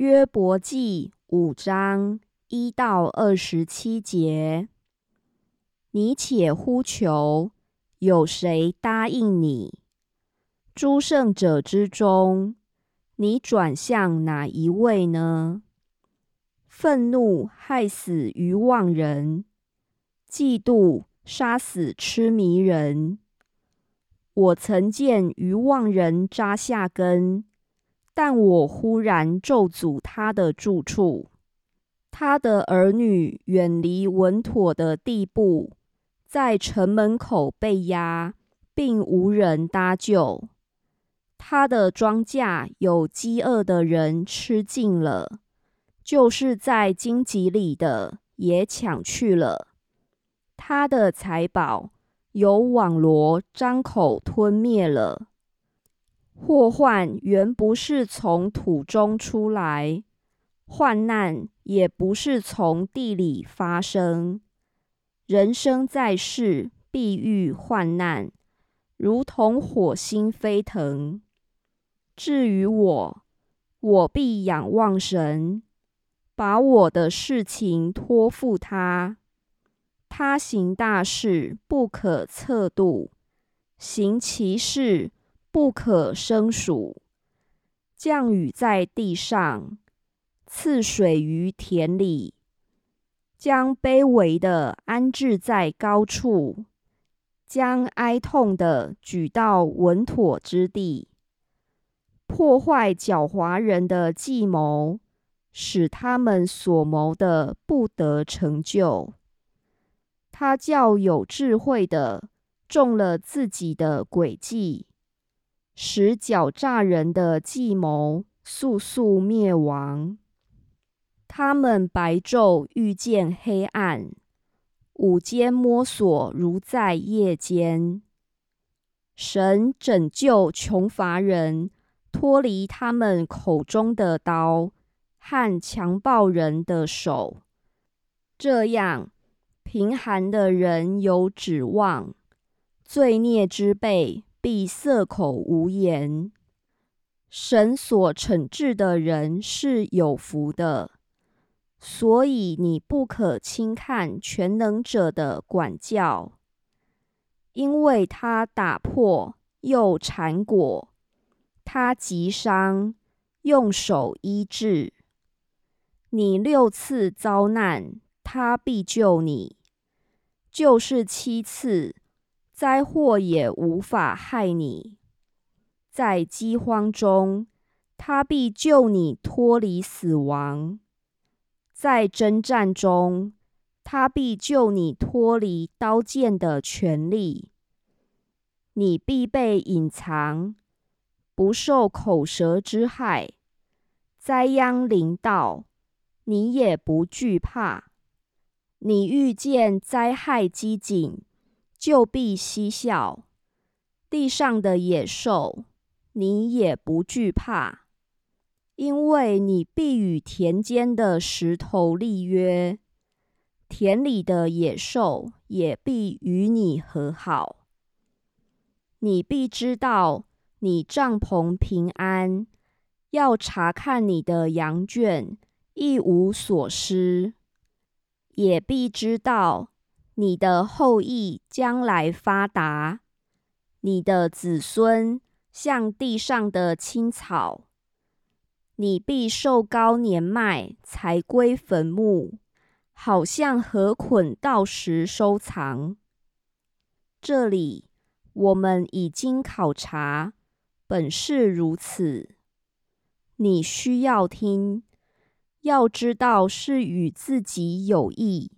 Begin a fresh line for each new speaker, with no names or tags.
约伯记五章一到二十七节，你且呼求，有谁答应你？诸圣者之中，你转向哪一位呢？愤怒害死愚妄人，嫉妒杀死痴迷人。我曾见愚妄人扎下根，但我忽然咒诅他的住处。他的儿女远离稳妥的地步，在城门口被压，并无人搭救。他的庄稼有饥饿的人吃尽了。就是在荆棘里的也抢去了，他的财宝有网罗张口吞灭了。祸患原不是从土中出来，患难也不是从地里发生。人生在世，必遇患难，如同火星飞腾。至于我，我必仰望神。把我的事情托付他，他行大事不可测度，行其事不可胜数。降雨在地上，赐水于田里，将卑微的安置在高处，将哀痛的举到稳妥之地，破坏狡猾人的计谋。使他们所谋的不得成就。他叫有智慧的中了自己的诡计，使狡诈人的计谋速速灭亡。他们白昼遇见黑暗，午间摸索如在夜间。神拯救穷乏人，脱离他们口中的刀。和强暴人的手，这样贫寒的人有指望，罪孽之辈必塞口无言。神所惩治的人是有福的，所以你不可轻看全能者的管教，因为他打破又缠裹，他击伤，用手医治。你六次遭难，他必救你；就是七次，灾祸也无法害你。在饥荒中，他必救你脱离死亡；在征战中，他必救你脱离刀剑的权利。你必被隐藏，不受口舌之害；灾殃临到。你也不惧怕，你遇见灾害机警，就必嬉笑。地上的野兽，你也不惧怕，因为你必与田间的石头立约，田里的野兽也必与你和好。你必知道，你帐篷平安，要查看你的羊圈。一无所失，也必知道你的后裔将来发达，你的子孙像地上的青草，你必寿高年迈才归坟墓，好像河捆到时收藏。这里我们已经考察，本是如此。你需要听。要知道是与自己有益。